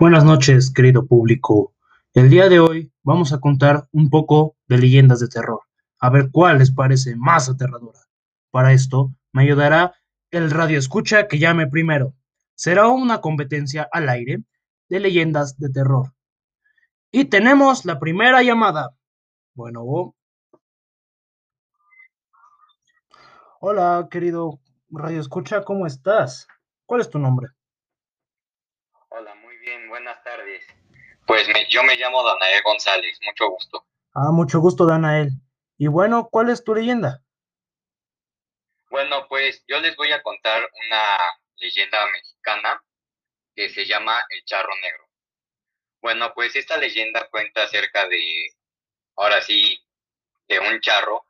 Buenas noches, querido público. El día de hoy vamos a contar un poco de leyendas de terror, a ver cuál les parece más aterradora. Para esto me ayudará el radio escucha que llame primero. Será una competencia al aire de leyendas de terror. Y tenemos la primera llamada. Bueno, hola, querido radio escucha, ¿cómo estás? ¿Cuál es tu nombre? Hola, muy bien, buenas tardes. Pues yo me llamo Danael González, mucho gusto. Ah, mucho gusto, Danael. Y bueno, ¿cuál es tu leyenda? Bueno, pues yo les voy a contar una leyenda mexicana que se llama El Charro Negro. Bueno, pues esta leyenda cuenta acerca de, ahora sí, de un charro,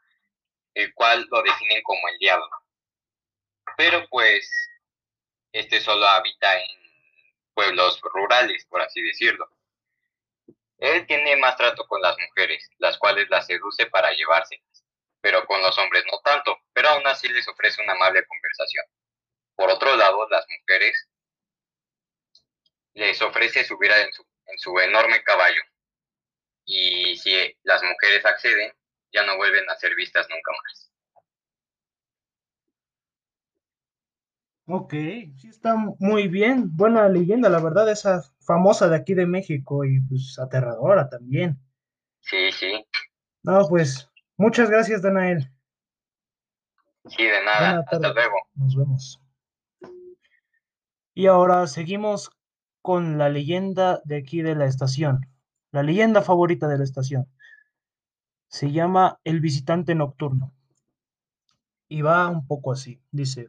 el cual lo definen como el diablo. Pero pues, este solo habita en pueblos rurales, por así decirlo. Él tiene más trato con las mujeres, las cuales las seduce para llevárselas, pero con los hombres no tanto, pero aún así les ofrece una amable conversación. Por otro lado, las mujeres les ofrece subir en su, en su enorme caballo, y si las mujeres acceden, ya no vuelven a ser vistas nunca más. Ok, sí está muy bien. Buena leyenda, la verdad, esa famosa de aquí de México y pues aterradora también. Sí, sí. No, pues muchas gracias, Danael. Sí, de nada. Hasta luego. Nos vemos. Y ahora seguimos con la leyenda de aquí de la estación. La leyenda favorita de la estación. Se llama El visitante nocturno. Y va un poco así. Dice,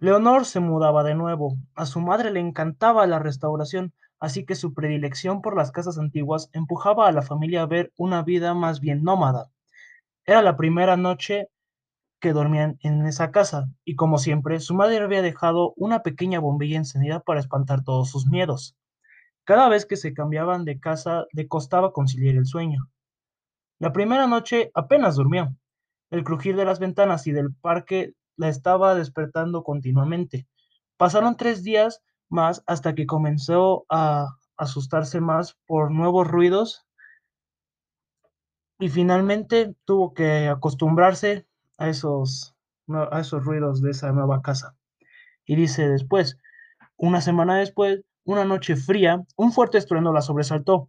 Leonor se mudaba de nuevo. A su madre le encantaba la restauración, así que su predilección por las casas antiguas empujaba a la familia a ver una vida más bien nómada. Era la primera noche que dormían en esa casa, y como siempre, su madre había dejado una pequeña bombilla encendida para espantar todos sus miedos. Cada vez que se cambiaban de casa le costaba conciliar el sueño. La primera noche apenas durmió. El crujir de las ventanas y del parque la estaba despertando continuamente. Pasaron tres días más hasta que comenzó a asustarse más por nuevos ruidos y finalmente tuvo que acostumbrarse a esos, a esos ruidos de esa nueva casa. Y dice después, una semana después, una noche fría, un fuerte estruendo la sobresaltó.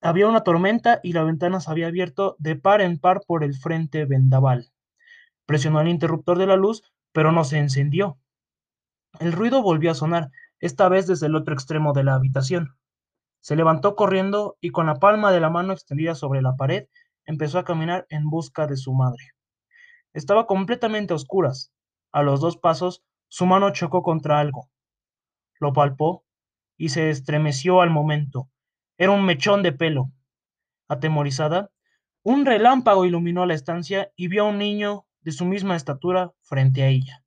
Había una tormenta y la ventana se había abierto de par en par por el frente vendaval. Presionó el interruptor de la luz, pero no se encendió. El ruido volvió a sonar, esta vez desde el otro extremo de la habitación. Se levantó corriendo y con la palma de la mano extendida sobre la pared, empezó a caminar en busca de su madre. Estaba completamente a oscuras. A los dos pasos, su mano chocó contra algo. Lo palpó y se estremeció al momento. Era un mechón de pelo. Atemorizada, un relámpago iluminó la estancia y vio a un niño de su misma estatura frente a ella.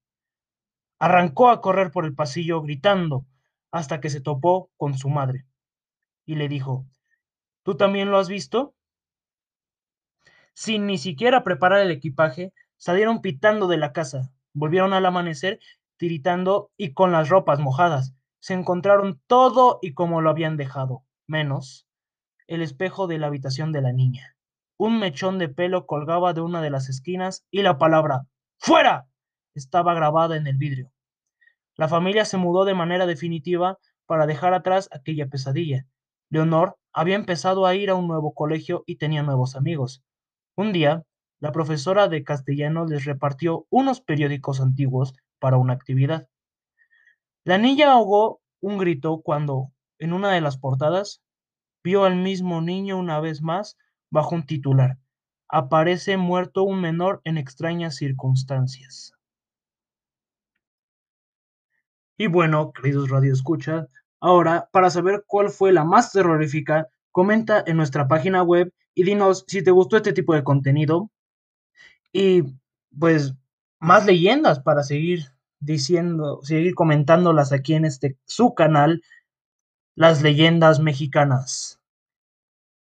Arrancó a correr por el pasillo gritando hasta que se topó con su madre y le dijo, ¿Tú también lo has visto? Sin ni siquiera preparar el equipaje, salieron pitando de la casa, volvieron al amanecer tiritando y con las ropas mojadas. Se encontraron todo y como lo habían dejado, menos el espejo de la habitación de la niña. Un mechón de pelo colgaba de una de las esquinas y la palabra ¡Fuera! estaba grabada en el vidrio. La familia se mudó de manera definitiva para dejar atrás aquella pesadilla. Leonor había empezado a ir a un nuevo colegio y tenía nuevos amigos. Un día, la profesora de castellano les repartió unos periódicos antiguos para una actividad. La niña ahogó un grito cuando, en una de las portadas, vio al mismo niño una vez más bajo un titular. Aparece muerto un menor en extrañas circunstancias. Y bueno, queridos radioescuchas, ahora para saber cuál fue la más terrorífica, comenta en nuestra página web y dinos si te gustó este tipo de contenido y pues más leyendas para seguir diciendo, seguir comentándolas aquí en este su canal, las leyendas mexicanas.